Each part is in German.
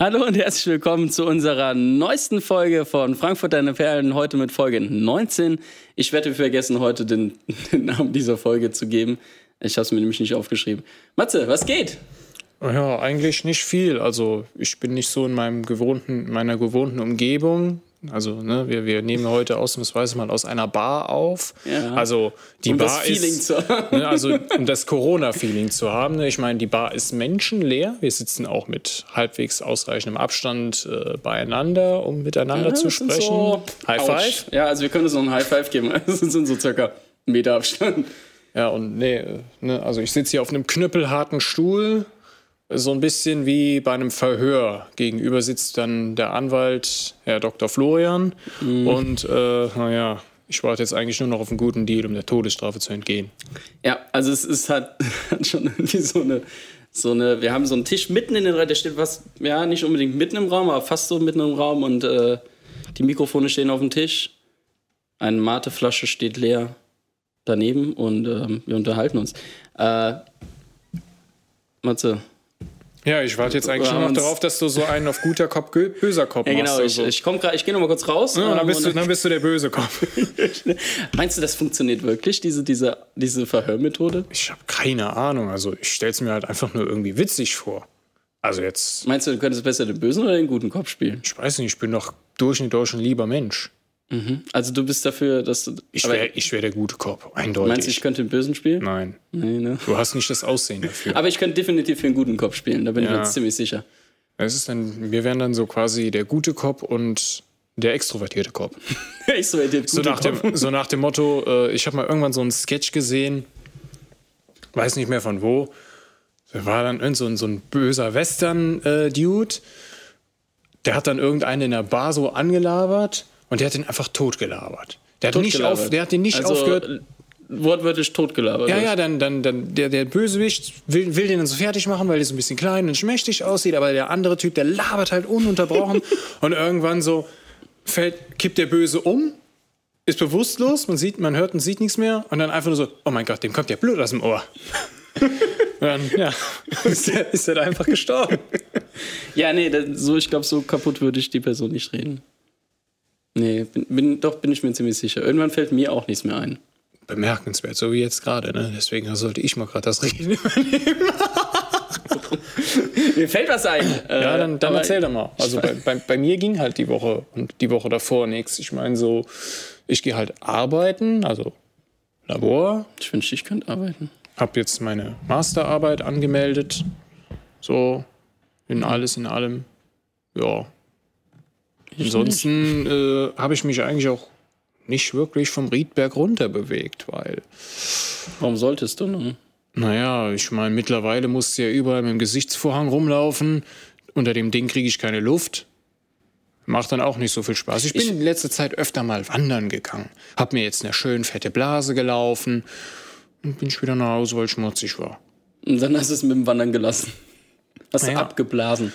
Hallo und herzlich willkommen zu unserer neuesten Folge von Frankfurt Deine Perlen. Heute mit Folge 19. Ich werde vergessen, heute den, den Namen dieser Folge zu geben. Ich habe es mir nämlich nicht aufgeschrieben. Matze, was geht? Ja, eigentlich nicht viel. Also ich bin nicht so in meinem gewohnten, meiner gewohnten Umgebung. Also ne, wir, wir nehmen heute ausnahmsweise mal aus einer Bar auf. Ja. Also die Um Bar das Feeling ist, zu haben. ne, also um das Corona-Feeling zu haben. Ne? Ich meine, die Bar ist menschenleer. Wir sitzen auch mit halbwegs ausreichendem Abstand äh, beieinander, um miteinander zu Das sind sprechen. so- High five. Ja, also wir können uns noch einen High Five geben. Das sind so circa einen Meter Abstand. Ja, und nee, äh, ne, also ich sitze hier auf einem knüppelharten Stuhl, so ein bisschen wie bei einem Verhör. Gegenüber sitzt dann der Anwalt, Herr Dr. Florian. Und äh, naja, ich warte jetzt eigentlich nur noch auf einen guten Deal, um der Todesstrafe zu entgehen. Ja, also es ist halt schon irgendwie so eine, so eine, wir haben so einen Tisch mitten in den Raum, der steht was, ja, nicht unbedingt mitten im Raum, aber fast so mitten im Raum und äh, die Mikrofone stehen auf dem Tisch. Eine Mateflasche steht leer daneben und ähm, wir unterhalten uns. Äh, Matze. Ja, ich warte jetzt eigentlich haben noch darauf, dass du so einen auf guter Kopf, böser Kopf Ja, machst. genau, ich, also. ich komme gerade, ich gehe nochmal kurz raus. ja, dann, bist du, dann bist du der böse Kopf. Meinst du, das funktioniert wirklich, diese, diese, diese Verhörmethode? Ich habe keine Ahnung. Also ich stelle es mir halt einfach nur irgendwie witzig vor. Also jetzt, Meinst du, du könntest besser den bösen oder den guten Kopf spielen? ich weiß nicht, ich bin doch durch und durch ein lieber Mensch. Also du bist dafür, dass du. Ich wäre ich wär der gute Kopf, eindeutig. meinst du, ich könnte den bösen spielen? Nein, Nee, ne? du hast nicht das Aussehen dafür. Aber ich könnte definitiv für einen guten Kopf spielen, da bin ich Ja. mir jetzt ziemlich sicher. Es ist dann, wir wären dann so quasi der gute Kopf und der extrovertierte Kopf. ich so, der So nach, dem, so nach dem Motto, äh, ich habe mal irgendwann so einen Sketch gesehen, weiß nicht mehr von wo. Da war dann irgend so ein, so ein böser Western-Dude, der hat dann irgendeinen in der Bar so angelabert und der hat den einfach totgelabert. Der hat, nicht, auf, der hat den nicht also, aufgehört. äh, Wortwörtlich totgelabert. Ja, ja, dann, dann, dann der, der Bösewicht will, will den dann so fertig machen, weil der so ein bisschen klein und schmächtig aussieht, aber der andere Typ, der labert halt ununterbrochen und irgendwann so fällt, kippt der Böse um, ist bewusstlos, man sieht, man hört und sieht nichts mehr und dann einfach nur so, oh mein Gott, dem kommt ja Blut aus dem Ohr. Dann, ja, ist er, ist er da einfach gestorben. Ja, nee, das, so, ich glaube, so kaputt würde ich die Person nicht reden. Nee, bin, bin, doch bin ich mir ziemlich sicher. Irgendwann fällt mir auch nichts mehr ein. Bemerkenswert, so wie jetzt gerade, ne? Deswegen sollte ich mal gerade das Reden übernehmen. Mir fällt was ein. Ja, dann, dann erzähl doch mal. Also bei, bei, bei mir ging halt die Woche und die Woche davor nichts. Ich meine so, ich gehe halt arbeiten, also Labor, Ich wünschte, ich könnte arbeiten. habe jetzt meine Masterarbeit angemeldet, so in alles in allem. Ja. Ansonsten äh, habe ich mich eigentlich auch nicht wirklich vom Riedberg runter bewegt, weil Warum solltest du nun? Naja, ich meine, mittlerweile musst du ja überall mit dem Gesichtsvorhang rumlaufen. Unter dem Ding kriege ich keine Luft. Macht dann auch nicht so viel Spaß. Ich bin Ich- in letzter Zeit öfter mal wandern gegangen. Hab mir jetzt eine schön fette Blase gelaufen. Und bin ich wieder nach Hause, weil ich schmutzig war. Und dann hast du es mit dem Wandern gelassen. Hast du Ja. abgeblasen.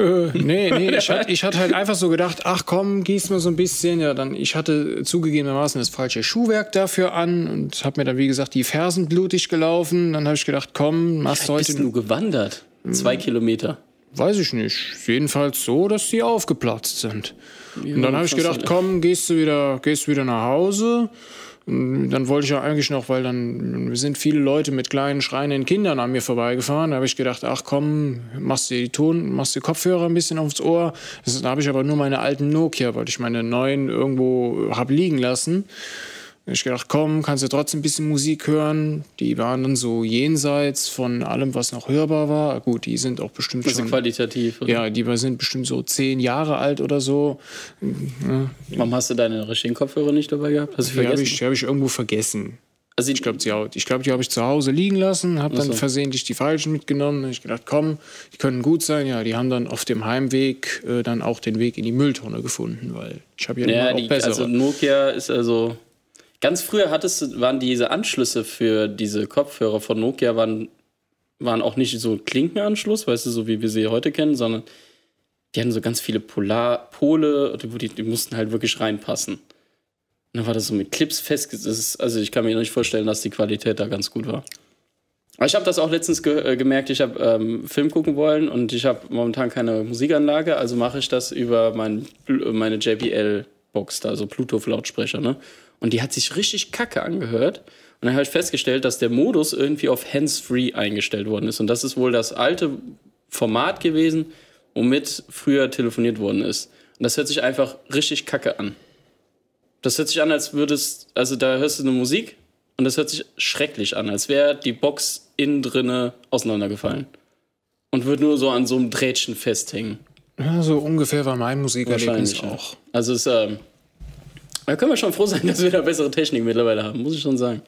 Äh, nee, nee, ich hatte ich hatte halt einfach so gedacht, ach komm, gieß mal so ein bisschen. Ja, dann, ich hatte zugegebenermaßen das falsche Schuhwerk dafür an und habe mir dann, wie gesagt, die Fersen blutig gelaufen. Dann habe ich gedacht, komm, machst heute Bist du gewandert? Zwei Kilometer. Weiß ich nicht. Jedenfalls so, dass die aufgeplatzt sind. und dann habe ich gedacht, komm, gehst du wieder, gehst wieder nach Hause. Dann wollte ich ja eigentlich noch, weil dann sind viele Leute mit kleinen schreienden Kindern an mir vorbeigefahren. Da habe ich gedacht, ach komm, machst du die Ton, machst die Kopfhörer ein bisschen aufs Ohr. Das, da habe ich aber nur meine alten Nokia, weil ich meine neuen irgendwo habe liegen lassen. Da hab ich gedacht, komm, kannst du trotzdem ein bisschen Musik hören. Die waren dann so jenseits von allem, was noch hörbar war. Gut, die sind auch bestimmt Also schon. qualitativ. Oder? Ja, die sind bestimmt so zehn Jahre alt oder so. Warum hast du deine richtigen Kopfhörer nicht dabei gehabt? Hast du Die habe ich, hab ich irgendwo vergessen. also Ich glaube, die, ich glaub, die habe ich zu Hause liegen lassen, habe dann so. versehentlich die falschen mitgenommen. Ich gedacht, komm, die können gut sein. Ja, die haben dann auf dem Heimweg äh, dann auch den Weg in die Mülltonne gefunden, weil ich habe ja, ja, immer auch die, bessere. also Nokia ist also. Ganz früher hattest waren diese Anschlüsse für diese Kopfhörer von Nokia waren, waren auch nicht so Klinkenanschluss, weißt du, so wie wir sie heute kennen, sondern die hatten so ganz viele Polar Pole, die, die mussten halt wirklich reinpassen. Und dann war das so mit Clips festgesetzt. Also ich kann mir nicht vorstellen, dass die Qualität da ganz gut war. Ich habe das auch letztens ge äh, gemerkt, ich habe ähm, Film gucken wollen und ich habe momentan keine Musikanlage, also mache ich das über mein, meine JBL-Box, da so Bluetooth-Lautsprecher, ne? Und die hat sich richtig kacke angehört. Und dann habe ich festgestellt, dass der Modus irgendwie auf Hands-Free eingestellt worden ist. Und das ist wohl das alte Format gewesen, womit früher telefoniert worden ist. Und das hört sich einfach richtig kacke an. Das hört sich an, als würdest, also da hörst du eine Musik und das hört sich schrecklich an, als wäre die Box innen drinne auseinandergefallen. Und würde nur so an so einem Drähtchen festhängen. Ja, so ungefähr war mein Musikerlebnis Wahrscheinlich auch. auch. Also es, ähm, da können wir schon froh sein, dass wir da bessere Technik mittlerweile haben, muss ich schon sagen.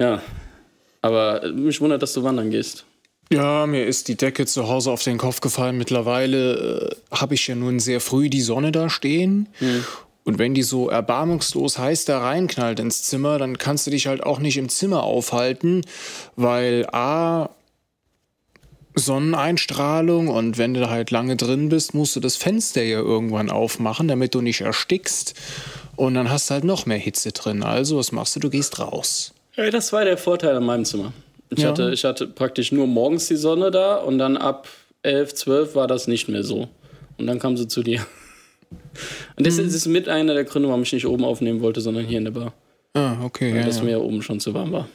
Ja. Aber mich wundert, dass du wandern gehst. Ja, mir ist die Decke zu Hause auf den Kopf gefallen. Mittlerweile äh, habe ich ja nun sehr früh die Sonne da stehen. Und wenn die so erbarmungslos heiß da reinknallt ins Zimmer, dann kannst du dich halt auch nicht im Zimmer aufhalten, weil A, Sonneneinstrahlung und wenn du halt lange drin bist, musst du das Fenster ja irgendwann aufmachen, damit du nicht erstickst. Und dann hast du halt noch mehr Hitze drin. Also, was machst du? Du gehst raus. Ja, das war der Vorteil an meinem Zimmer. Ich, Ja. hatte, ich hatte praktisch nur morgens die Sonne da und dann ab 11, 12 war das nicht mehr so. Und dann kam sie zu dir. Und das ist mit einer der Gründe, warum ich nicht oben aufnehmen wollte, sondern hier in der Bar. Ah, okay, Weil ja, das ja. mir oben schon zu warm war.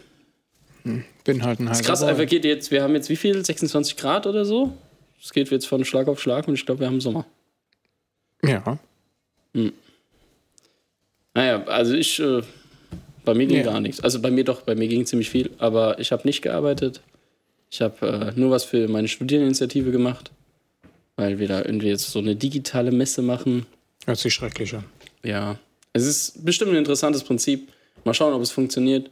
Bin halt ein Das ist krass, einfach geht jetzt, wir haben jetzt wie viel? 26 Grad oder so? Es geht jetzt von Schlag auf Schlag und ich glaube, wir haben Sommer. Ja. Naja, also ich, äh, bei mir ging Ja. gar nichts. Also bei mir doch, bei mir ging ziemlich viel, aber ich habe nicht gearbeitet. Ich habe äh, nur was für meine Studieninitiative gemacht, weil wir da irgendwie jetzt so eine digitale Messe machen. Hört sich schrecklich an. Ja, es ist bestimmt ein interessantes Prinzip. Mal schauen, ob es funktioniert.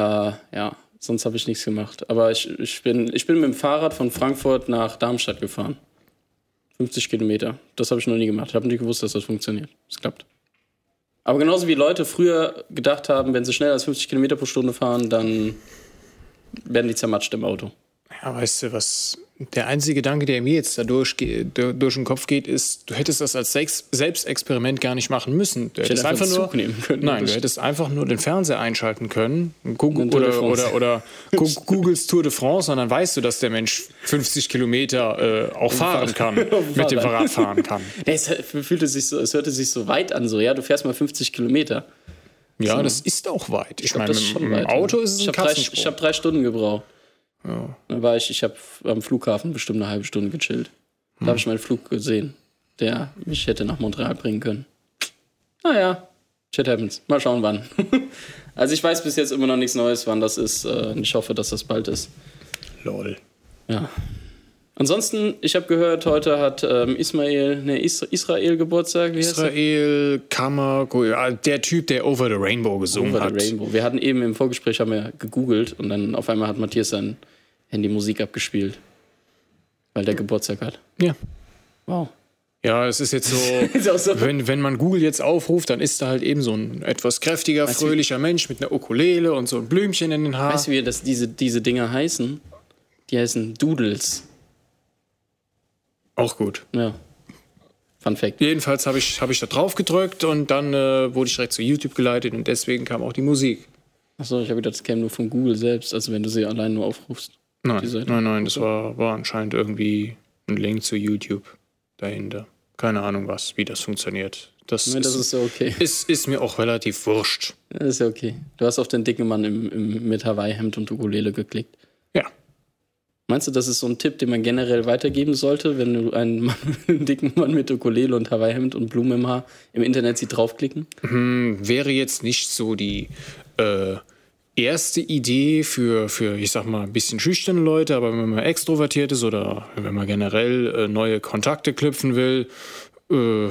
Äh, ja, sonst habe ich nichts gemacht. Aber ich, ich, bin, ich bin mit dem Fahrrad von Frankfurt nach Darmstadt gefahren. 50 Kilometer. Das habe ich noch nie gemacht. Ich habe nicht gewusst, dass das funktioniert. Es klappt. Aber genauso wie Leute früher gedacht haben, wenn sie schneller als 50 Kilometer pro Stunde fahren, dann werden die zermatscht im Auto. Ja, weißt du, was der einzige Gedanke, der mir jetzt da durch, den Kopf geht, ist, du hättest das als Sex Selbstexperiment gar nicht machen müssen. Du hättest hätte einfach einfach nur, können. Nein, du hättest einfach nur den Fernseher einschalten können, Google, Eine Tour de oder, France. oder, oder Googles Tour de France und dann weißt du, dass der Mensch 50 Kilometer äh, auch fahren kann, mit dem Fahrrad fahren kann. Es fühlte sich so, es hörte sich so weit an, so, ja, du fährst mal 50 Kilometer. Ja, das ist auch weit. Ich, Ich meine, mit dem Auto ist es ich ein hab drei. Ich habe drei Stunden gebraucht. Dann war ich, ich habe am Flughafen bestimmt eine halbe Stunde gechillt. Da habe ich meinen Flug gesehen, der mich hätte nach Montreal bringen können. Naja, shit happens. Mal schauen, wann. also ich weiß bis jetzt immer noch nichts Neues, wann das ist. Äh, Ich hoffe, dass das bald ist. Lol. Ja. Ansonsten, ich habe gehört, heute hat ähm, Ismail, ne, Is Israel Geburtstag. Wie? Israel Kammer, der Typ, der Over the Rainbow gesungen Over hat. the Rainbow. Wir hatten eben im Vorgespräch haben wir gegoogelt und dann auf einmal hat Matthias sein Handy Musik abgespielt. Weil der Geburtstag hat. Ja. Wow. Ja, es ist jetzt so, Ist so. wenn, wenn man Google jetzt aufruft, dann ist da halt eben so ein etwas kräftiger, Weißt fröhlicher Mensch mit einer Ukulele und so ein Blümchen in den Haaren. Weißt du, wie das, diese, diese Dinger heißen? Die heißen Doodles. Auch gut. Ja. Fun Fact. Jedenfalls habe ich, hab ich da drauf gedrückt und dann äh, wurde ich direkt zu YouTube geleitet und deswegen kam auch die Musik. Achso, ich habe gedacht, das käme nur von Google selbst, also wenn du sie allein nur aufrufst. Nein, nein, nein, das war, war anscheinend irgendwie ein Link zu YouTube dahinter. Keine Ahnung was, wie das funktioniert. Das, Nee, das ist, ist ja okay. ist, ist mir auch relativ wurscht. Das ist ja okay. Du hast auf den dicken Mann im, im, mit Hawaii-Hemd und Ukulele geklickt. Meinst du, das ist so ein Tipp, den man generell weitergeben sollte, wenn du einen, Mann, einen dicken Mann mit Ukulele und Hawaii-Hemd und Blumen im Haar im Internet siehst, draufklicken? wäre jetzt nicht so die äh, erste Idee für, für, ich sag mal, ein bisschen schüchterne Leute, aber wenn man extrovertiert ist oder wenn man generell äh, neue Kontakte knüpfen will, äh,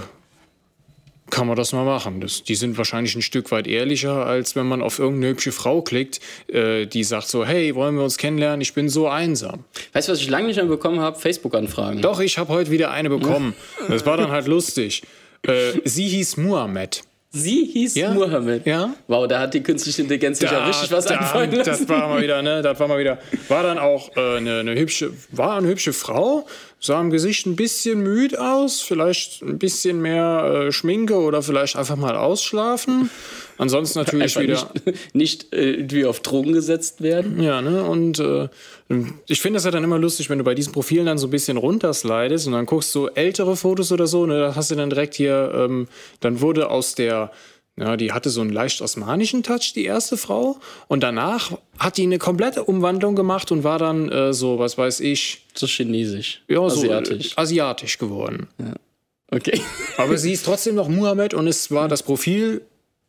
kann man das mal machen. Das, die sind wahrscheinlich ein Stück weit ehrlicher, als wenn man auf irgendeine hübsche Frau klickt, äh, die sagt so, hey, wollen wir uns kennenlernen? Ich bin so einsam. Weißt du, was ich lange nicht mehr bekommen habe? Facebook-Anfragen. Doch, ich habe heute wieder eine bekommen. Das war dann halt lustig. Äh, sie hieß Muhammad. Sie hieß Ja. Mohammed. Ja. Wow, da hat die künstliche Intelligenz sich ja richtig was einfallen lassen. Das war mal wieder, ne? Das war mal wieder. War dann auch äh, eine, eine hübsche, war eine hübsche Frau. Sah im Gesicht ein bisschen müde aus, vielleicht ein bisschen mehr äh, Schminke oder vielleicht einfach mal ausschlafen. Ansonsten natürlich Einfach wieder. nicht, nicht äh, irgendwie auf Drogen gesetzt werden. Ja, ne? Und äh, ich finde das ja dann immer lustig, wenn du bei diesen Profilen dann so ein bisschen runterslidest und dann guckst du ältere Fotos oder so, ne, da hast du dann direkt hier, ähm, dann wurde aus der, ja, die hatte so einen leicht osmanischen Touch, die erste Frau. Und danach hat die eine komplette Umwandlung gemacht und war dann äh, so, was weiß ich, So chinesisch. ja, Asiatisch. so äh, asiatisch geworden. Okay. Aber sie ist trotzdem noch Muhammad und es war das Profil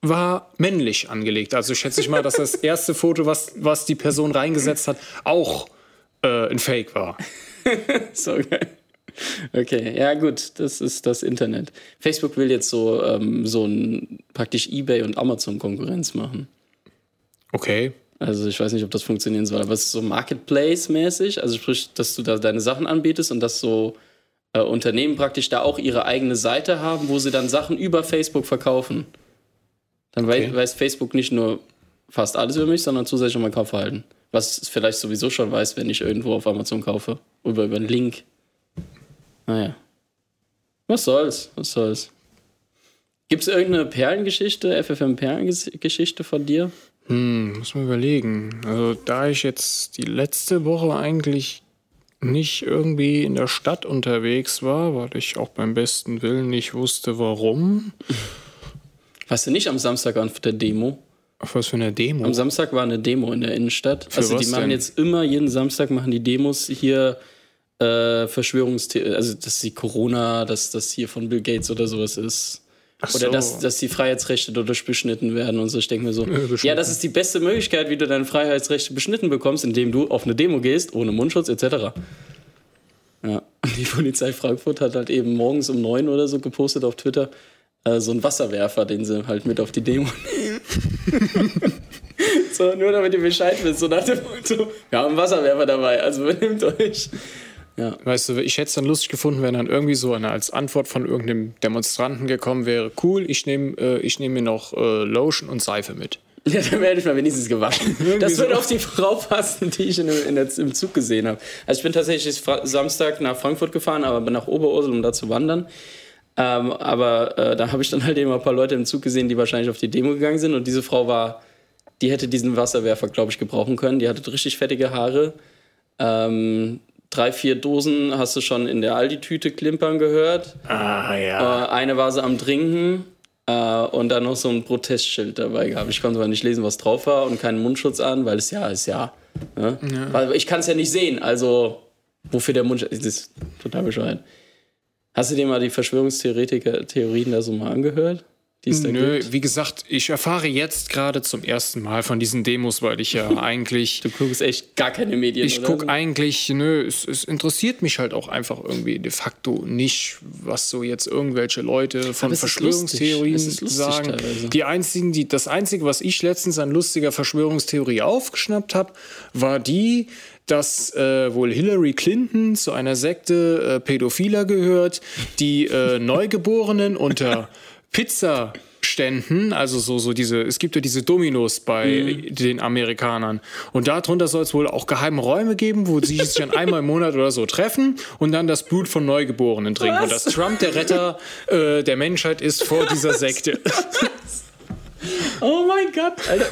war männlich angelegt. Also schätze ich mal, dass das erste Foto, was, was die Person reingesetzt hat, auch äh, ein Fake war. So geil. Okay, ja gut, das ist das Internet. Facebook will jetzt so, ähm, so ein praktisch eBay und Amazon Konkurrenz machen. Okay. Also ich weiß nicht, ob das funktionieren soll, aber es ist so Marketplace-mäßig, also sprich, dass du da deine Sachen anbietest und dass so äh, Unternehmen praktisch da auch ihre eigene Seite haben, wo sie dann Sachen über Facebook verkaufen. Dann Okay. weiß Facebook nicht nur fast alles über mich, sondern zusätzlich noch mein Kaufverhalten. Was es vielleicht sowieso schon weiß, wenn ich irgendwo auf Amazon kaufe. Über, über einen Link. Naja. Was soll's? Was soll's? Gibt es irgendeine Perlengeschichte, FFM-Perlengeschichte von dir? Hm, muss man überlegen. Also, da ich jetzt die letzte Woche eigentlich nicht irgendwie in der Stadt unterwegs war, weil ich auch beim besten Willen nicht wusste, warum. Warst du nicht am Samstag auf der Demo? Auf was für eine Demo? Am Samstag war eine Demo in der Innenstadt. also die machen denn? jetzt immer jeden Samstag machen die Demos hier äh, Verschwörungstheorien, also dass die Corona, dass das hier von Bill Gates oder sowas ist. Ach Oder so. dass, dass die Freiheitsrechte dadurch beschnitten werden und so. Ich denke mir so, beschnitten. ja, das ist die beste Möglichkeit, wie du deine Freiheitsrechte beschnitten bekommst, indem du auf eine Demo gehst, ohne Mundschutz etc. Ja, und die Polizei Frankfurt hat halt eben morgens um neun oder so gepostet auf Twitter, äh, so einen Wasserwerfer, den sie halt mit auf die Demo nehmen. so, nur damit ihr Bescheid wisst, so nach dem Motto, wir haben einen Wasserwerfer dabei, also benimmt euch. Ja, Weißt du, ich hätte es dann lustig gefunden, wenn dann irgendwie so eine als Antwort von irgendeinem Demonstranten gekommen wäre, cool, ich nehme äh, ich nehm mir noch äh, Lotion und Seife mit. Ja, dann werde ich mal wenigstens gewaschen. Das so. würde auf die Frau passen, die ich in, in der, im Zug gesehen habe. Also ich bin tatsächlich Samstag nach Frankfurt gefahren, aber bin nach Oberursel, um da zu wandern. Ähm, aber äh, da habe ich dann halt eben ein paar Leute im Zug gesehen, die wahrscheinlich auf die Demo gegangen sind. Und diese Frau war, die hätte diesen Wasserwerfer, glaube ich, gebrauchen können. Die hatte richtig fettige Haare. Ähm, drei, vier Dosen hast du schon in der Aldi-Tüte klimpern gehört. Ah, ja. Äh, eine war sie am Trinken äh, und dann noch so ein Protestschild dabei gehabt. Ich konnte aber nicht lesen, was drauf war und keinen Mundschutz an, weil es ja ist ja. Ne? Weil ich kann es ja nicht sehen, also wofür der Mundschutz Das ist total bescheuert. Hast du dir mal die Verschwörungstheoretiker-Theorien da so mal angehört? Nö, gibt? wie gesagt, ich erfahre jetzt gerade zum ersten Mal von diesen Demos, weil ich ja eigentlich. Du guckst echt gar keine Medien. Ich gucke eigentlich, nö, es, es interessiert mich halt auch einfach irgendwie de facto nicht, was so jetzt irgendwelche Leute von Verschwörungstheorien sagen. teilweise. Die einzigen, die, das Einzige, was ich letztens an lustiger Verschwörungstheorie aufgeschnappt habe, war die, dass äh, wohl Hillary Clinton zu einer Sekte äh, Pädophiler gehört, die äh, Neugeborenen unter Pizzaständen, also so, so diese, es gibt ja diese Dominos bei den Amerikanern. Und darunter soll es wohl auch geheime Räume geben, wo sie sich dann einmal im Monat oder so treffen und dann das Blut von Neugeborenen trinken. Und Was? dass Trump der Retter äh, der Menschheit ist vor dieser Sekte. Oh mein Gott, Alter.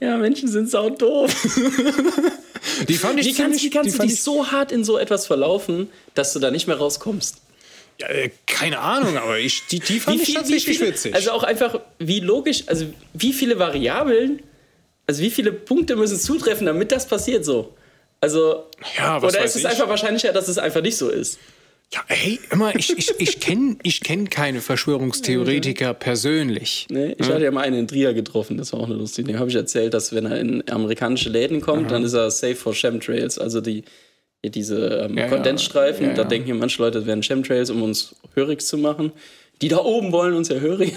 Ja, Menschen sind sau doof. Die fand ich Wie kannst, wie kannst die du dich ich- so hart in so etwas verlaufen, dass du da nicht mehr rauskommst? Ja, äh, keine Ahnung, aber ich, die, die fand Wie ich viel- tatsächlich viele- witzig. Also auch einfach, wie logisch, also wie viele Variablen, also wie viele Punkte müssen zutreffen, damit das passiert so? Also, Ja, was oder ist es ich. einfach wahrscheinlicher, dass es einfach nicht so ist? Ja, hey, immer, ich, ich, ich kenne ich kenn keine Verschwörungstheoretiker persönlich. Ne? Ich hatte ja mal einen in Trier getroffen, das war auch eine lustige. Dem habe ich erzählt, dass wenn er in amerikanische Läden kommt, dann ist er safe for Chemtrails, also die, die diese ähm, Ja. Kondensstreifen. Ja, Da ja. denken ja manche Leute, das wären Chemtrails, um uns hörig zu machen. Die da oben wollen uns ja hörig.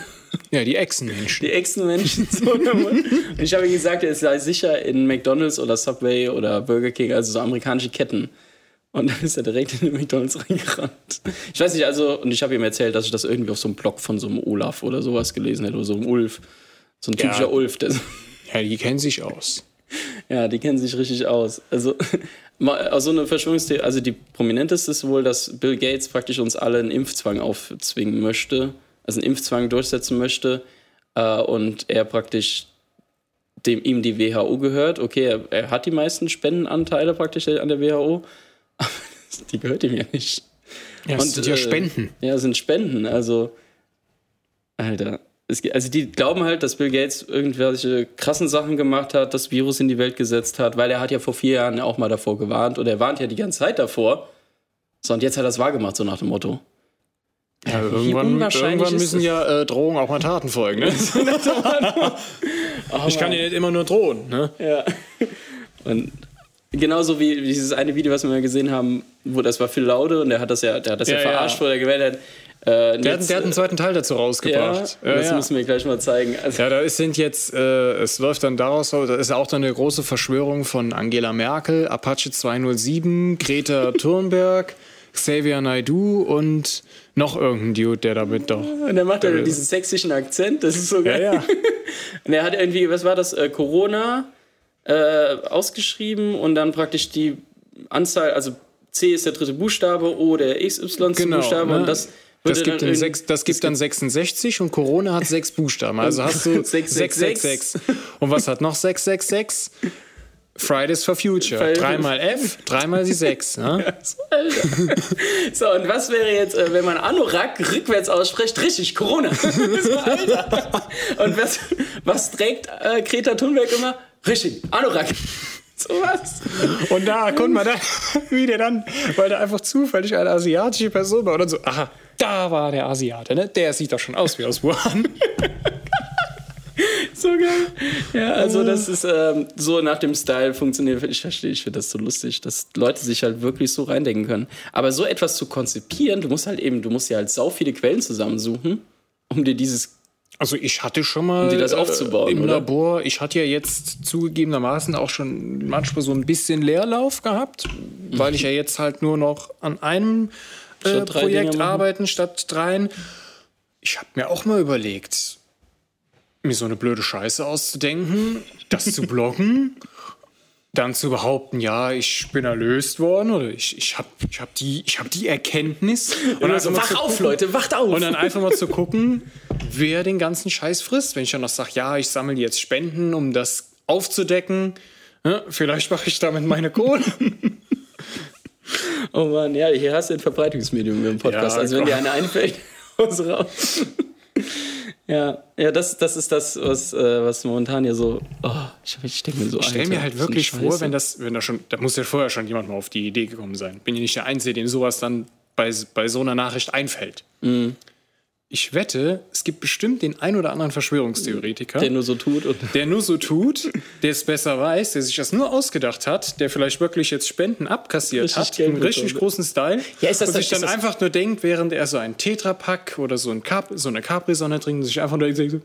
Ja, die Echsenmenschen. Die Echsenmenschen. So. Und ich habe ihm gesagt, er sei sicher in McDonalds oder Subway oder Burger King, also so amerikanische Ketten. Und dann ist er direkt in den McDonalds reingerannt. Ich weiß nicht, also, und ich habe ihm erzählt, dass ich das irgendwie auf so einem Blog von so einem Olaf oder sowas gelesen hätte, oder so einem Ulf. So ein typischer Ja. Ulf, der so, Ja, die kennen sich aus. Ja, die kennen sich richtig aus. Also, also eine Verschwörungstheorie, also die prominenteste ist wohl, dass Bill Gates praktisch uns alle einen Impfzwang aufzwingen möchte, also einen Impfzwang durchsetzen möchte äh, und er praktisch dem ihm die WHO gehört. Okay, er, er, hat die meisten Spendenanteile praktisch an der WHO, aber die gehört ihm ja nicht. Ja, das und, sind ja äh, Spenden. Ja, sind Spenden. Also, Alter. Es, also die glauben halt, dass Bill Gates irgendwelche krassen Sachen gemacht hat, das Virus in die Welt gesetzt hat, weil er hat ja vor vier Jahren auch mal davor gewarnt oder er warnt ja die ganze Zeit davor. So, und jetzt hat er es wahrgemacht, so nach dem Motto. Ja, irgendwann, irgendwann müssen ja äh, Drohungen auch mal Taten folgen. Ne? oh, ich kann dir nicht immer nur drohen. Ne? Ja. Und genauso wie dieses eine Video, was wir mal gesehen haben, wo das war Phil Laude und der hat das ja, der hat das ja, ja verarscht, ja. wo er gewählt hat. Äh, der, jetzt, hat, der, hat, einen zweiten Teil dazu rausgebracht. Ja, das müssen wir gleich mal zeigen. Also ja, da sind jetzt, äh, es läuft dann daraus, da ist ja auch dann eine große Verschwörung von Angela Merkel, Apache 207, Greta Thunberg. Xavier Naidoo und noch irgendein Dude, der damit doch. Und der macht ja diesen sächsischen Akzent, das ist so geil. Ja, ja. Und er hat irgendwie, was war das, äh, Corona äh, ausgeschrieben und dann praktisch die Anzahl, also C ist der dritte Buchstabe, O der XY genau, Buchstabe ne? und das. Das gibt, dann sechs, das gibt dann 66 und Corona hat sechs Buchstaben. Also hast du 666. Und was hat noch 666? Fridays for Future. Fridays. Dreimal F, dreimal die 6. Ne? So, und was wäre jetzt, äh, wenn man Anorak rückwärts ausspricht? Richtig, Corona. so. Und was, was trägt äh, Greta Thunberg immer? Richtig, Anorak. So was. Und da konnte man dann, wie der dann, weil der einfach zufällig eine asiatische Person war. Und dann so, aha, da war der Asiate, ne? Der sieht doch schon aus wie aus Wuhan. so geil. Ja, also das ist ähm, so nach dem Style funktioniert. Ich verstehe, ich finde das so lustig, dass Leute sich halt wirklich so reindenken können. Aber so etwas zu konzipieren, du musst halt eben, du musst ja halt sau viele Quellen zusammensuchen, um dir dieses also ich hatte schon mal um das aufzubauen, äh, im oder? Labor, ich hatte ja jetzt zugegebenermaßen auch schon manchmal so ein bisschen Leerlauf gehabt, mhm. weil ich ja jetzt halt nur noch an einem äh, Projekt arbeiten statt dreien. Ich habe mir auch mal überlegt, mir so eine blöde Scheiße auszudenken, das zu bloggen, dann zu behaupten, ja, ich bin erlöst worden oder ich, ich habe ich hab die, hab die Erkenntnis. Und also, wach auf, gucken, Leute, wacht auf! Und dann einfach mal zu gucken, wer den ganzen Scheiß frisst. Wenn ich dann noch sage, ja, ich sammle jetzt Spenden, um das aufzudecken, ja, vielleicht mache ich damit meine Kohle. oh Mann, ja, hier hast du ein Verbreitungsmedium im Podcast. Ja, also wenn dir eine einfällt, raus. Ja, ja, das, das ist das, was, äh, was momentan hier so. Oh, ich, ich denke mir so. Ich stelle mir halt wirklich vor, wenn das, wenn da schon, da muss ja vorher schon jemand mal auf die Idee gekommen sein. Bin ja nicht der Einzige, dem sowas dann bei, bei so einer Nachricht einfällt. Mhm ich wette, es gibt bestimmt den ein oder anderen Verschwörungstheoretiker, der nur so tut, und der nur so tut, der es besser weiß, der sich das nur ausgedacht hat, der vielleicht wirklich jetzt Spenden abkassiert richtig hat, im richtig großen Style, ja, ist das und sich dann einfach nur denkt, während er so einen Tetrapack oder so, ein Cap, so eine Capri-Sonne trinkt, sich einfach nur denkt, so,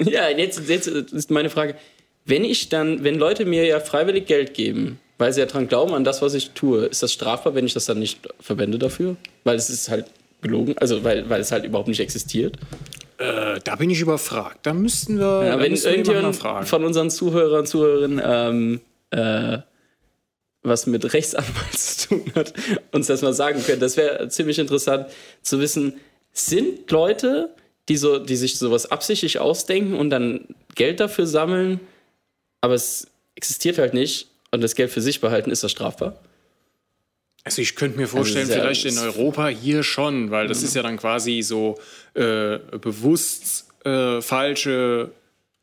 ja, jetzt, jetzt ist meine Frage, wenn ich dann, wenn Leute mir ja freiwillig Geld geben, weil sie ja dran glauben an das, was ich tue, ist das strafbar, wenn ich das dann nicht verwende dafür? Weil es ist halt gelogen? Also, weil, weil es halt überhaupt nicht existiert? Äh, da bin ich überfragt. Da müssten wir. Ja, wenn irgendjemand von unseren Zuhörern und Zuhörerinnen ähm, äh, was mit Rechtsanwalt zu tun hat, uns das mal sagen können. Das wäre ziemlich interessant zu wissen, sind Leute, die, so, die sich sowas absichtlich ausdenken und dann Geld dafür sammeln, aber es existiert halt nicht und das Geld für sich behalten, ist das strafbar? Also ich könnte mir vorstellen, also vielleicht in Europa hier schon, weil das mhm. ist ja dann quasi so äh, bewusst äh, falsche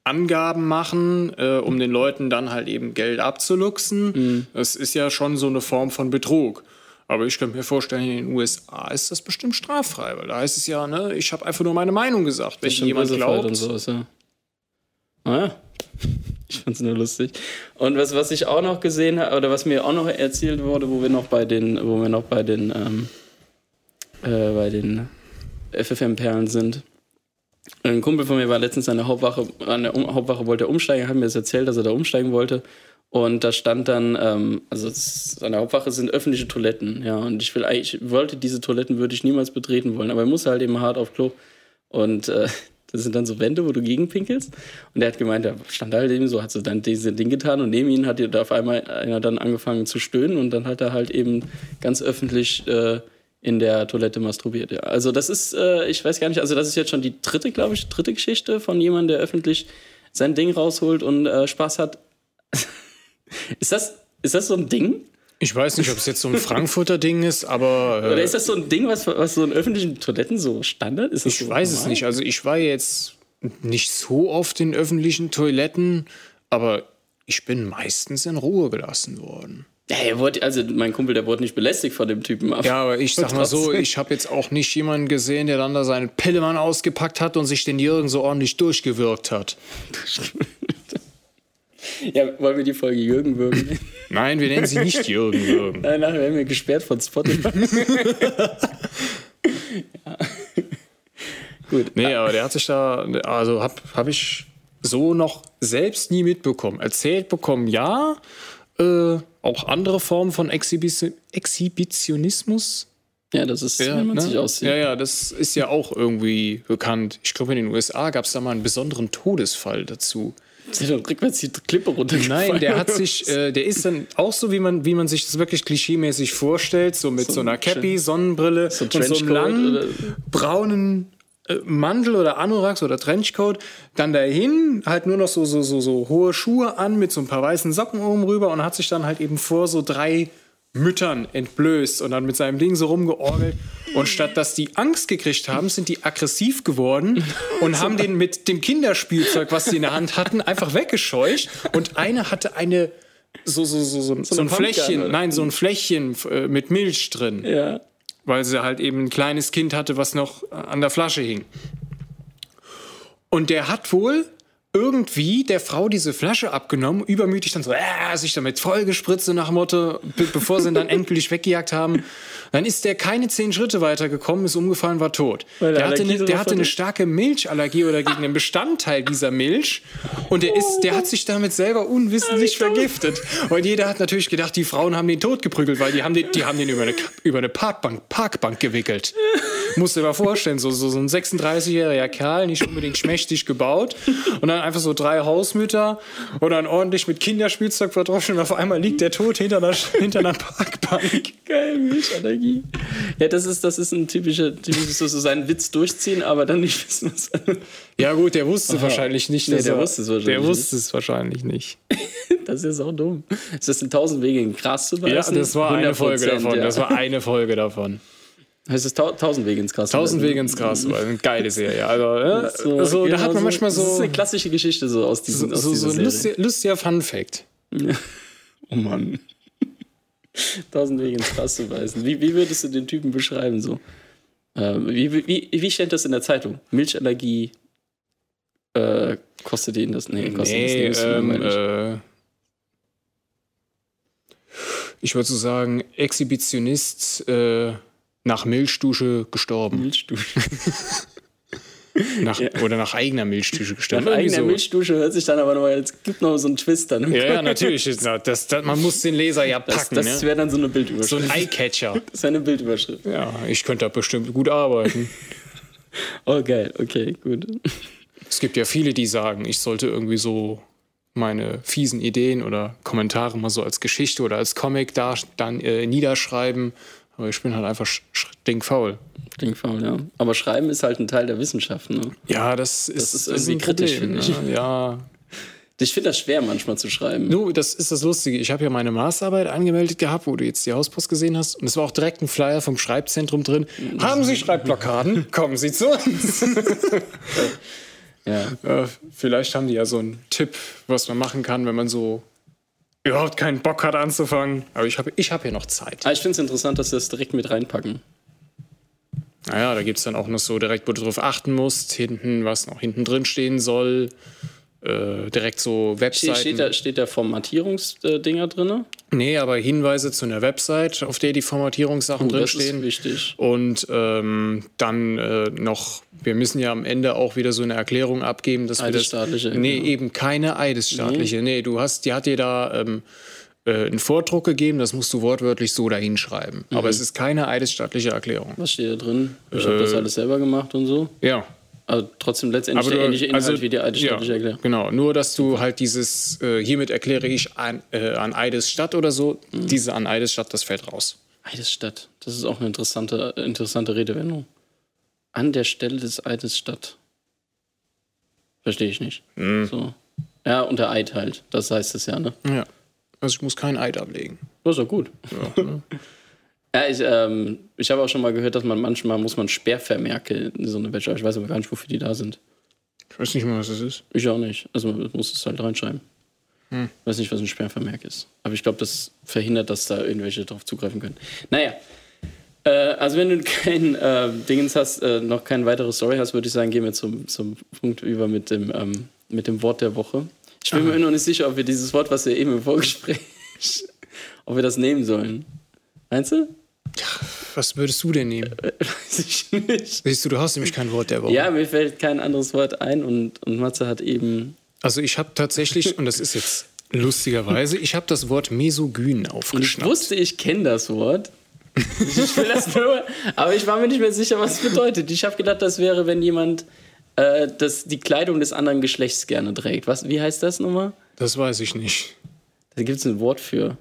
Angaben machen, äh, um den Leuten dann halt eben Geld abzuluxen. Mhm. Das ist ja schon so eine Form von Betrug. Aber ich könnte mir vorstellen, in den USA ist das bestimmt straffrei, weil da heißt es ja, ne, ich habe einfach nur meine Meinung gesagt. Wenn jemand glaubt. Und so ist, ja. Ah ja. Ich fand's nur lustig. Und was, was ich auch noch gesehen habe, oder was mir auch noch erzählt wurde, wo wir noch bei den, wo wir noch bei den, ähm, äh, bei den FFM-Perlen sind. Ein Kumpel von mir war letztens an der Hauptwache, an der um Hauptwache wollte er umsteigen, hat mir das erzählt, dass er da umsteigen wollte. Und da stand dann, ähm, also an der Hauptwache sind öffentliche Toiletten, ja. Und ich will eigentlich, wollte diese Toiletten würde ich niemals betreten wollen, aber er muss halt eben hart auf Klo. Und äh, Das sind dann so Wände, wo du gegenpinkelst. Und er hat gemeint, er stand halt eben so, hat so dann dieses Ding getan und neben ihm hat da auf einmal einer dann angefangen zu stöhnen und dann hat er halt eben ganz öffentlich äh, in der Toilette masturbiert. Ja. Also das ist, äh, ich weiß gar nicht, also das ist jetzt schon die dritte, glaube ich, dritte Geschichte von jemandem, der öffentlich sein Ding rausholt und äh, Spaß hat. ist, das, ist das so ein Ding? Ich weiß nicht, ob es jetzt so ein Frankfurter Ding ist, aber. Äh, Oder ist das so ein Ding, was, was so in öffentlichen Toiletten so Standard ist? ich so weiß normal? es nicht. Also ich war jetzt nicht so oft in öffentlichen Toiletten, aber ich bin meistens in Ruhe gelassen worden. Ja, er wurde, also mein Kumpel, der wurde nicht belästigt von dem Typen. Aber ja, aber ich sag mal so, ich habe jetzt auch nicht jemanden gesehen, der dann da seinen Pillemann ausgepackt hat und sich den Jürgen so ordentlich durchgewirkt hat. Ja, wollen wir die Folge Jürgen würgen? Nein, wir nennen sie nicht Jürgen würgen. Nein, nachher werden wir gesperrt von Spotify. ja. Gut. Nee, aber der hat sich da, also hab, hab ich so noch selbst nie mitbekommen. Erzählt bekommen, ja. Äh, auch andere Formen von Exhibition, Exhibitionismus. Ja, das ist, ja, wie man ne? sich aussieht. Ja, ja, das ist ja auch irgendwie bekannt. Ich glaube, in den USA gab es da mal einen besonderen Todesfall dazu. Ist dann rückwärts die Klippe runtergefallen? Nein, der hat sich, äh, der ist dann auch so, wie man, wie man sich das wirklich klischeemäßig vorstellt, so mit so, so einer Cappy, Sonnenbrille so und so einem langen, braunen äh, Mantel oder Anoraks oder Trenchcoat, dann dahin, halt nur noch so, so, so, so hohe Schuhe an mit so ein paar weißen Socken oben rüber und hat sich dann halt eben vor so drei Müttern entblößt und dann mit seinem Ding so rumgeorgelt. Und statt dass die Angst gekriegt haben, sind die aggressiv geworden und haben den mit dem Kinderspielzeug, was sie in der Hand hatten, einfach weggescheucht. Und eine hatte eine so so so so, so, ein Fläschchen, nein, so ein Fläschchen äh, mit Milch drin. Ja. Weil sie halt eben ein kleines Kind hatte, was noch an der Flasche hing. Und der hat wohl irgendwie der Frau diese Flasche abgenommen, übermütig dann so, äh, sich damit vollgespritzt, so nach Motto, bevor sie ihn dann endgültig weggejagt haben. Dann ist der keine zehn Schritte weitergekommen, ist umgefallen, war tot. Weil der hatte, eine, der hatte eine starke Milchallergie oder gegen einen Bestandteil dieser Milch und der, ist, der hat sich damit selber unwissentlich vergiftet. Und jeder hat natürlich gedacht, die Frauen haben den tot geprügelt, weil die haben den, die haben den über eine, über eine Parkbank, Parkbank gewickelt. Musst du dir mal vorstellen, so, so, so ein 36-jähriger Kerl, nicht unbedingt schmächtig gebaut und dann einfach so drei Hausmütter und dann ordentlich mit Kinderspielzeug verdroschen und auf einmal liegt der tot hinter einer, hinter einer Parkbank. Geil, Milchallergie. Ja, das ist, das ist ein typischer, typisches so, so seinen Witz durchziehen, aber dann nicht wissen, was. Ja, gut, der wusste Aha. wahrscheinlich nicht. Nee, der er, wusste es wahrscheinlich Der wusste es wahrscheinlich nicht. das ist auch dumm. Ist das in tausend Wege in Gras zu beißen? Ja, das war eine Folge davon. Ja. Das war eine Folge davon. Heißt es Tausend Wege ins Gras? Tausend Wege ins Gras, eine geile Serie. Also, äh, so, so genau da hat man manchmal so. Das ist eine klassische Geschichte so aus diesem. So, aus so, so ein lustiger, lustiger Fun Fact. oh Mann. Tausend Wege ins Gras zu beißen. Wie, wie würdest du den Typen beschreiben so? Äh, wie, wie, wie steht das in der Zeitung? Milchallergie äh, kostet ihn das? Nee, kostet nee, das ähm, äh, Ich würde so sagen, Exhibitionist äh, nach Milchdusche gestorben. Milchdusche. Nach, ja. Oder nach eigener Milchdusche gestorben. Nach eigener so. Milchdusche hört sich dann aber noch, es gibt noch so einen Twist dann. Ja, ja, natürlich. Das, das, man muss den Leser ja packen. Das, das ne? wäre dann so eine Bildüberschrift. So ein Eyecatcher. Das wäre eine Bildüberschrift. Ja, ich könnte da bestimmt gut arbeiten. oh, geil. Okay, gut. Es gibt ja viele, die sagen, ich sollte irgendwie so meine fiesen Ideen oder Kommentare mal so als Geschichte oder als Comic da dann äh, niederschreiben aber ich bin halt einfach stinkfaul. Stinkfaul, ja. Aber Schreiben ist halt ein Teil der Wissenschaft, ne? Ja, das ist, das ist irgendwie ist kritisch, finde ich. Ne? Ja. Ich finde das schwer, manchmal zu schreiben. Nu, das ist das Lustige. Ich habe ja meine Masterarbeit angemeldet gehabt, wo du jetzt die Hauspost gesehen hast. Und es war auch direkt ein Flyer vom Schreibzentrum drin. Mhm. Haben Sie Schreibblockaden? Kommen Sie zu uns. ja. Äh, vielleicht haben die ja so einen Tipp, was man machen kann, wenn man so überhaupt keinen Bock hat anzufangen. Aber ich habe ich hab hier noch Zeit. Ah, ich finde es interessant, dass sie das direkt mit reinpacken. Naja, da gibt es dann auch noch so direkt, wo du drauf achten musst, hinten, was noch hinten drin stehen soll. Äh, direkt so Webseiten. Steht da, steht da Formatierungsdinger drin? Nee, aber Hinweise zu einer Website, auf der die Formatierungssachen oh, drinstehen. Das ist wichtig. Und ähm, dann äh, noch, wir müssen ja am Ende auch wieder so eine Erklärung abgeben, dass eidesstaatliche, wir das. Nee, genau. eben keine eidesstaatliche. Nee, nee du hast, die hat dir da. Ähm, äh, einen Vordruck gegeben, das musst du wortwörtlich so dahinschreiben. Mhm. Aber es ist keine eidesstaatliche Erklärung. Was steht da drin? Ich äh, habe das alles selber gemacht und so. Ja, Also trotzdem letztendlich Aber der du- ähnliche Inhalt also- wie die alte Stadt, ja, ich erkläre. Genau, nur dass du halt dieses, äh, hiermit erkläre ich an, äh, an Eidesstadt oder so, Mhm. diese an Eidesstadt, das fällt raus. Eidesstadt. Das ist auch eine interessante, interessante Redewendung. An der Stelle des Eidesstadt. Verstehe ich nicht. Mhm. So. Ja, und der Eid halt. Das heißt es ja, ne? Ja. Also ich muss kein Eid ablegen. Das ist doch gut. Ja, ich, ähm, ich habe auch schon mal gehört, dass man manchmal muss man Sperrvermerke in so eine Bachelor. Ich weiß aber gar nicht, wofür die da sind. Ich weiß nicht mal, was das ist. Ich auch nicht. Also man muss es halt reinschreiben. Hm. Ich weiß nicht, was ein Sperrvermerk ist. Aber ich glaube, das verhindert, dass da irgendwelche drauf zugreifen können. Naja. Äh, also wenn du kein äh, Dingens hast, äh, noch keine weitere Story hast, würde ich sagen, gehen wir zum, zum Punkt über mit dem, ähm, mit dem Wort der Woche. Ich bin mir noch nicht sicher, ob wir dieses Wort, was wir eben im Vorgespräch, ob wir das nehmen sollen. Meinst du? Was würdest du denn nehmen? Weiß ich nicht. Siehst du, du hast nämlich kein Wort der Woche. Ja, mir fällt kein anderes Wort ein und, und Matze hat eben. Also ich habe tatsächlich, und das ist jetzt lustigerweise, ich habe das Wort Mesogyn Und ich aufgeschnappt. wusste, ich kenne das Wort. Ich will das nur, aber ich war mir nicht mehr sicher, was es bedeutet. Ich habe gedacht, das wäre, wenn jemand äh, das, die Kleidung des anderen Geschlechts gerne trägt. Was, wie heißt das nochmal? Das weiß ich nicht. Da gibt es ein Wort für.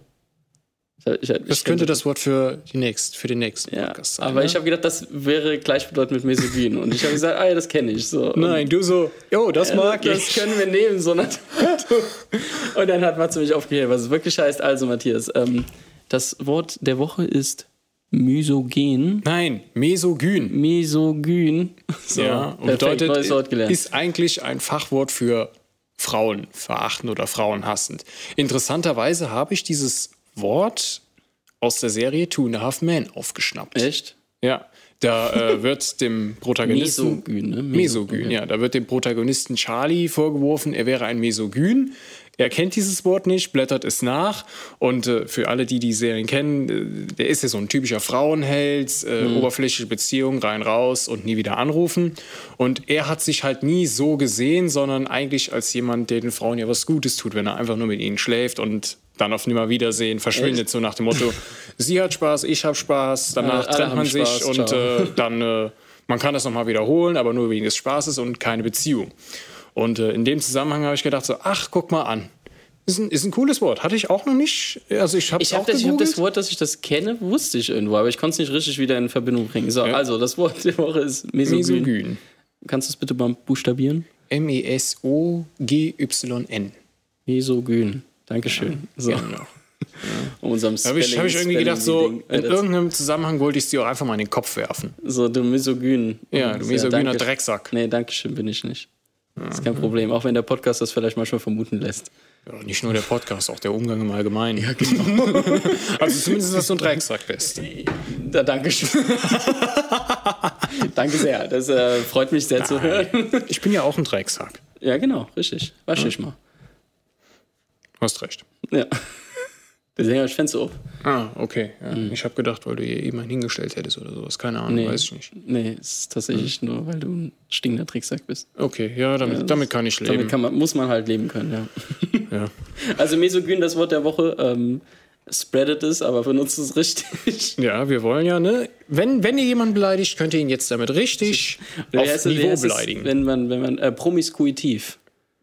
Ich, ich, Das könnte das Wort für, die nächst, für den nächsten Ja, Podcast sein. aber ne? ich habe gedacht, das wäre gleichbedeutend mit Mesogyn. Und ich habe gesagt, ah ja, das kenne ich. So. Und Nein, du so, jo, das mag das ich. können wir nehmen, so. Und dann hat Matze mich aufgeklärt, was es wirklich heißt. Also, Matthias, ähm, das Wort der Woche ist misogen. Nein, Mesogyn. Misogyn. So, ja, und bedeutet, neues Wort gelernt. ist eigentlich ein Fachwort für Frauen verachten oder Frauen hassend. Interessanterweise habe ich dieses Wort aus der Serie Two and a Half Men aufgeschnappt. Echt? Ja, da äh, wird dem Protagonisten Mesogyn, ne? Mesogyn, okay. ja, da wird dem Protagonisten Charlie vorgeworfen, er wäre ein Mesogyn. Er kennt dieses Wort nicht, blättert es nach und äh, für alle, die die Serien kennen, äh, der ist ja so ein typischer Frauenheld, äh, Mhm. oberflächliche Beziehung, rein raus und nie wieder anrufen. Und er hat sich halt nie so gesehen, sondern eigentlich als jemand, der den Frauen ja was Gutes tut, wenn er einfach nur mit ihnen schläft und dann auf Nimmerwiedersehen verschwindet, Echt? so nach dem Motto, sie hat Spaß, ich habe Spaß, danach alle trennt man sich Spaß, und äh, dann äh, man kann das nochmal wiederholen, aber nur wegen des Spaßes und keine Beziehung. Und äh, in dem Zusammenhang habe ich gedacht so, ach, guck mal an. Ist ein, ist ein cooles Wort. Hatte ich auch noch nicht. Also ich habe Ich habe das, ich hab das Wort, dass ich das kenne, wusste ich irgendwo, aber ich konnte es nicht richtig wieder in Verbindung bringen. So, also das Wort der Woche ist Mesogyn. Mesogyn. Kannst du es bitte mal buchstabieren? M-E-S-O-G-Y-N. Mesogyn. Dankeschön. So. Genau. Um unserem Da habe ich, hab ich irgendwie Spelling- gedacht, so Spelling- in irgendeinem Zusammenhang wollte ich es dir auch einfach mal in den Kopf werfen. So, du Misogyn. Ja, du misogyner danke. Drecksack. Nee, danke schön, bin ich nicht. Das ist kein Problem, auch wenn der Podcast das vielleicht manchmal vermuten lässt. Ja, nicht nur der Podcast, auch der Umgang im Allgemeinen. Ja, genau. also zumindest, dass du ein Drecksack bist. Da, danke schön. danke sehr, das äh, freut mich sehr zu hören. Ich bin ja auch ein Drecksack. Ja, genau, richtig. Wasch dich mal. Du hast recht. Ja. Deswegen habe ich Fenster auf. Ah, okay. Ja. Ich habe gedacht, weil du hier eben einen hingestellt hättest oder sowas. Keine Ahnung, Nee. weiß ich nicht. Nee, es ist tatsächlich nur, weil du ein stinkender Tricksack bist. Okay, ja, damit, damit kann ich leben. Damit kann man, muss man halt leben können, ja. ja. Also Mesogyn, das Wort der Woche, ähm, spreadet es, aber benutzt es richtig. ja, wir wollen ja, ne? Wenn, wenn ihr jemanden beleidigt, könnt ihr ihn jetzt damit richtig auf Niveau beleidigen. Wenn man, wenn man, äh, promiskuitiv.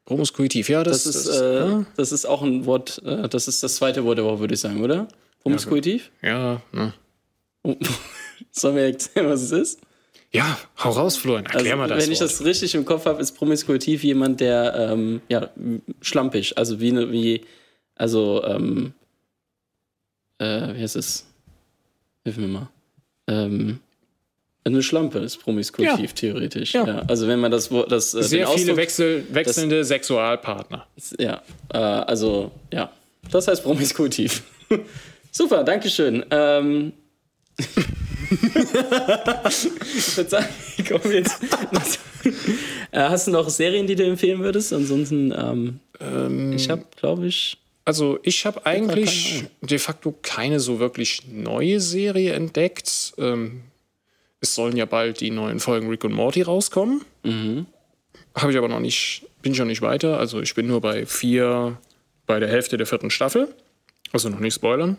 Promiskuitiv, ja, das, Das ist, das, äh, ja, das ist auch ein Wort, äh, das ist das zweite Wort der Woche, würde ich sagen, oder? Promiskuitiv? ja, ne? Sollen wir erzählen, was es ist? ja, hau raus, Florian, erklär Also, mal das wenn ich Wort. das richtig im Kopf habe, ist promiskuitiv jemand, der ähm, ja, schlampig, also wie eine, wie, also, ähm, äh, wie heißt es? Hilf mir mal. Ähm, eine Schlampe ist promiskuitiv, Ja. theoretisch. Ja. Ja. Also wenn man das Wort, das äh, Sehr den viele Ausdruck- wechsel, wechselnde Sexualpartner. Ja, äh, also, ja. Das heißt promiskuitiv. Super, Dankeschön. Ähm, ich würde sagen, wir kommen jetzt. äh, hast du noch Serien, die du empfehlen würdest? Ansonsten, ähm, ich habe, glaube ich. Also ich habe eigentlich de facto keine so wirklich neue Serie entdeckt. Ähm, es sollen ja bald die neuen Folgen Rick und Morty rauskommen. Mhm. Habe ich aber noch nicht, bin ich noch nicht weiter. Also ich bin nur bei vier, bei der Hälfte der vierten Staffel. Also noch nicht spoilern.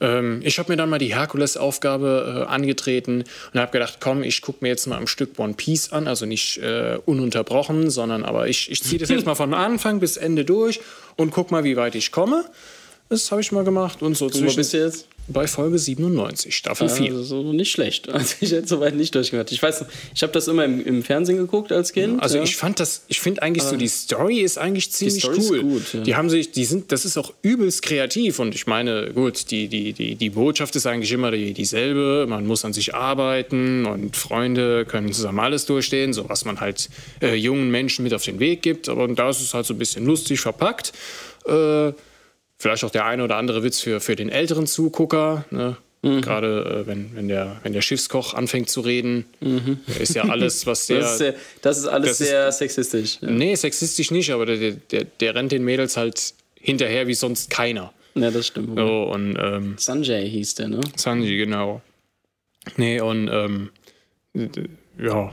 Ähm, ich habe mir dann mal die Herkules-Aufgabe äh, angetreten und habe gedacht, komm, ich gucke mir jetzt mal am Stück One Piece an, also nicht äh, ununterbrochen, sondern aber ich, ich ziehe das jetzt mal von Anfang bis Ende durch und guck mal, wie weit ich komme. Das habe ich mal gemacht und so Und wo bist du jetzt? Bei Folge 97, Staffel 4. Also nicht schlecht. Also ich hätte soweit nicht durchgehört. Ich weiß, ich habe das immer im, im Fernsehen geguckt als Kind. Also ja. ich fand das, ich finde eigentlich so, die Story ist eigentlich ziemlich ist cool. gut, ja. Die haben sich, die sind, das ist auch übelst kreativ und ich meine, gut, die, die, die, die Botschaft ist eigentlich immer die, dieselbe. Man muss an sich arbeiten und Freunde können zusammen alles durchstehen, so was man halt äh, jungen Menschen mit auf den Weg gibt. Aber da ist es halt so ein bisschen lustig verpackt. Äh, vielleicht auch der eine oder andere Witz für, für den älteren Zugucker. Ne? Mhm. Gerade äh, wenn, wenn, der, wenn der Schiffskoch anfängt zu reden, ist ja alles, was der. Mhm. das, ist sehr, das ist alles das ist- sehr sexistisch. Ja. Nee, sexistisch nicht, aber der, der, der rennt den Mädels halt hinterher wie sonst keiner. ja, das stimmt. So, und ähm, Sanjay hieß der, ne? Sanji, genau. Nee, und ähm, ja,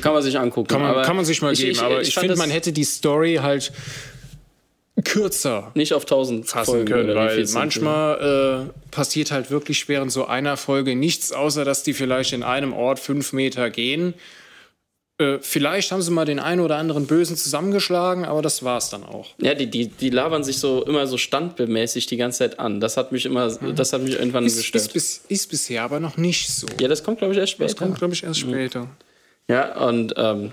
Kann man sich angucken. kann man, aber kann man sich mal ich, geben. Ich, aber ich, ich, finde, man hätte die Story halt kürzer nicht auf 1000 fassen können, weil manchmal äh, passiert halt wirklich während so einer Folge nichts, außer dass die vielleicht in einem Ort fünf Meter gehen. Äh, vielleicht haben sie mal den einen oder anderen Bösen zusammengeschlagen, aber das war's dann auch. Ja, die, die, die labern sich so immer so standbemäßig die ganze Zeit an. Das hat mich immer, das hat mich irgendwann. Ist, gestört. ist, bis, ist bisher aber noch nicht so. ja, das kommt, glaube ich, erst später. Das kommt, glaube ich, erst später. Ja, und ähm,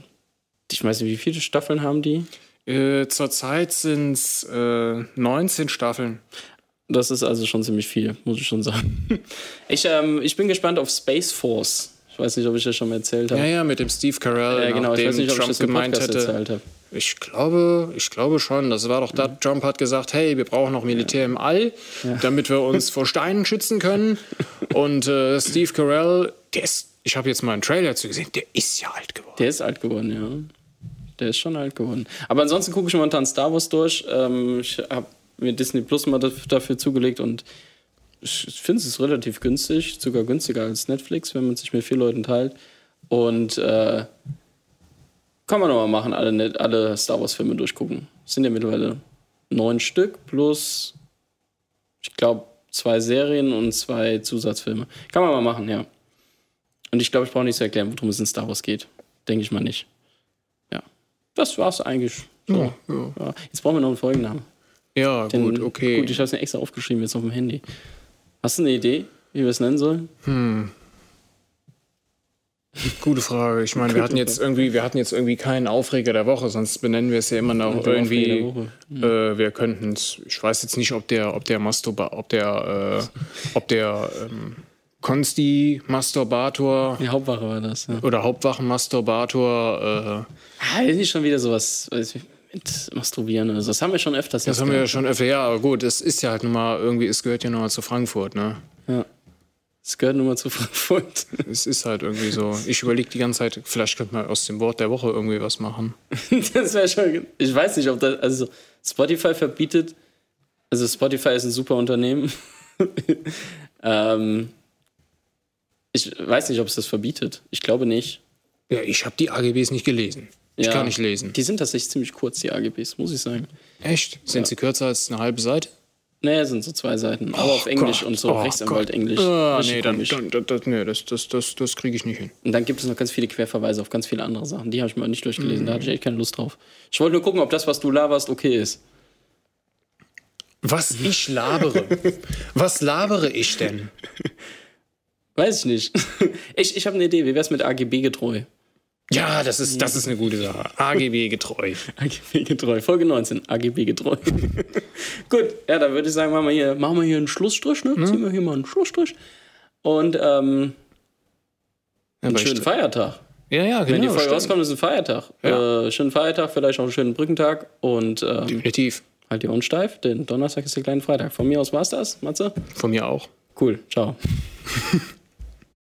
ich weiß nicht, wie viele Staffeln haben die? Äh, zurzeit sind es äh, 19 Staffeln. Das ist also schon ziemlich viel, muss ich schon sagen. Ich, ähm, ich bin gespannt auf Space Force. Ich weiß nicht, ob ich das schon mal erzählt habe. Ja, ja, mit dem Steve Carell, Ja, genau. Ich weiß nicht, ob ich Trump das im gemeint Podcast hätte. erzählt habe. Ich glaube, ich glaube schon. Das war doch da, Trump hat gesagt, hey, wir brauchen noch Militär im All, damit wir uns vor Steinen schützen können. Und äh, Steve Carell, der ist, ich habe jetzt mal einen Trailer zu gesehen, der ist ja alt geworden. Der ist alt geworden, ja. Der ist schon alt geworden. Aber ansonsten gucke ich momentan Star Wars durch. Ähm, ich habe mir Disney Plus mal daf- dafür zugelegt und ich finde es relativ günstig, sogar günstiger als Netflix, wenn man sich mit vier Leuten teilt. Und äh, kann man nochmal machen, alle, alle Star Wars-Filme durchgucken. Es sind ja mittlerweile neun Stück plus, ich glaube, zwei Serien und zwei Zusatzfilme. Kann man mal machen, ja. Und ich glaube, ich brauche nicht zu erklären, worum es in Star Wars geht. Denke ich mal nicht. Ja. Das war's eigentlich. So. Ja. Jetzt brauchen wir noch einen Folgennamen. Ja, Den- gut, okay. Gut, ich habe es mir extra aufgeschrieben jetzt auf dem Handy. Hast du eine Idee, wie wir es nennen sollen? Gute Frage. Ich meine, wir hatten jetzt irgendwie, wir hatten jetzt irgendwie keinen Aufreger der Woche, sonst benennen wir es ja immer noch Der irgendwie. Der Äh, wir könnten es. Ich weiß jetzt nicht, ob der, ob der Masturba, ob der, äh, ob der ähm, Konsti-Masturbator Die Hauptwache war das, ja. oder Hauptwachen-Masturbator. Äh, Ah, ist nicht schon wieder sowas mit Masturbieren oder so. Das haben wir schon öfters. das haben wir ja schon öfter. Ja, aber gut, es ist ja halt nun mal irgendwie, es gehört ja nun mal zu Frankfurt, ne? Ja. Das gehört nun mal zu Frankfurt. Es ist halt irgendwie so. Ich überlege die ganze Zeit, vielleicht könnte man aus dem Wort der Woche irgendwie was machen. das wäre schon. Ich weiß nicht, ob das. Also, Spotify verbietet. Also, Spotify ist ein super Unternehmen. ähm, ich weiß nicht, ob es das verbietet. Ich glaube nicht. Ja, ich habe die AGBs nicht gelesen. Ich Ja. kann nicht lesen. Die sind tatsächlich ziemlich kurz, die AGBs, muss ich sagen. Echt? Sind sie kürzer als eine halbe Seite? Naja, sind so zwei Seiten. Aber auf Englisch Gott, und so oh Rechtsanwalt Gott. Englisch. Ah, nee, dann, dann, dann, das, nee, das, das, das, das kriege ich nicht hin. Und dann gibt es noch ganz viele Querverweise auf ganz viele andere Sachen. Die habe ich mal nicht durchgelesen. Da hatte ich echt keine Lust drauf. Ich wollte nur gucken, ob das, was du laberst, okay ist. Was ich labere? Was labere ich denn? Weiß ich nicht. Ich, ich habe eine Idee. Wie wär's mit AGB getreu? Ja, das ist, das ist eine gute Sache. AGB getreu. AGB getreu. Folge 19. AGB getreu. Gut, ja, dann würde ich sagen, machen wir hier, machen wir hier einen Schlussstrich, ne? Ziehen wir hier mal einen Schlussstrich. Und ähm, einen ich- schönen Feiertag. Ja, ja, Wenn die genau. Folge stimmt. rauskommt, ist ein Feiertag. Ja. Äh, schönen Feiertag, vielleicht auch einen schönen Brückentag. Und ähm, Definitiv. halt die Ohren steif, denn Donnerstag ist der kleine Freitag. Von mir aus war's das, Matze. Von mir auch. Cool, ciao.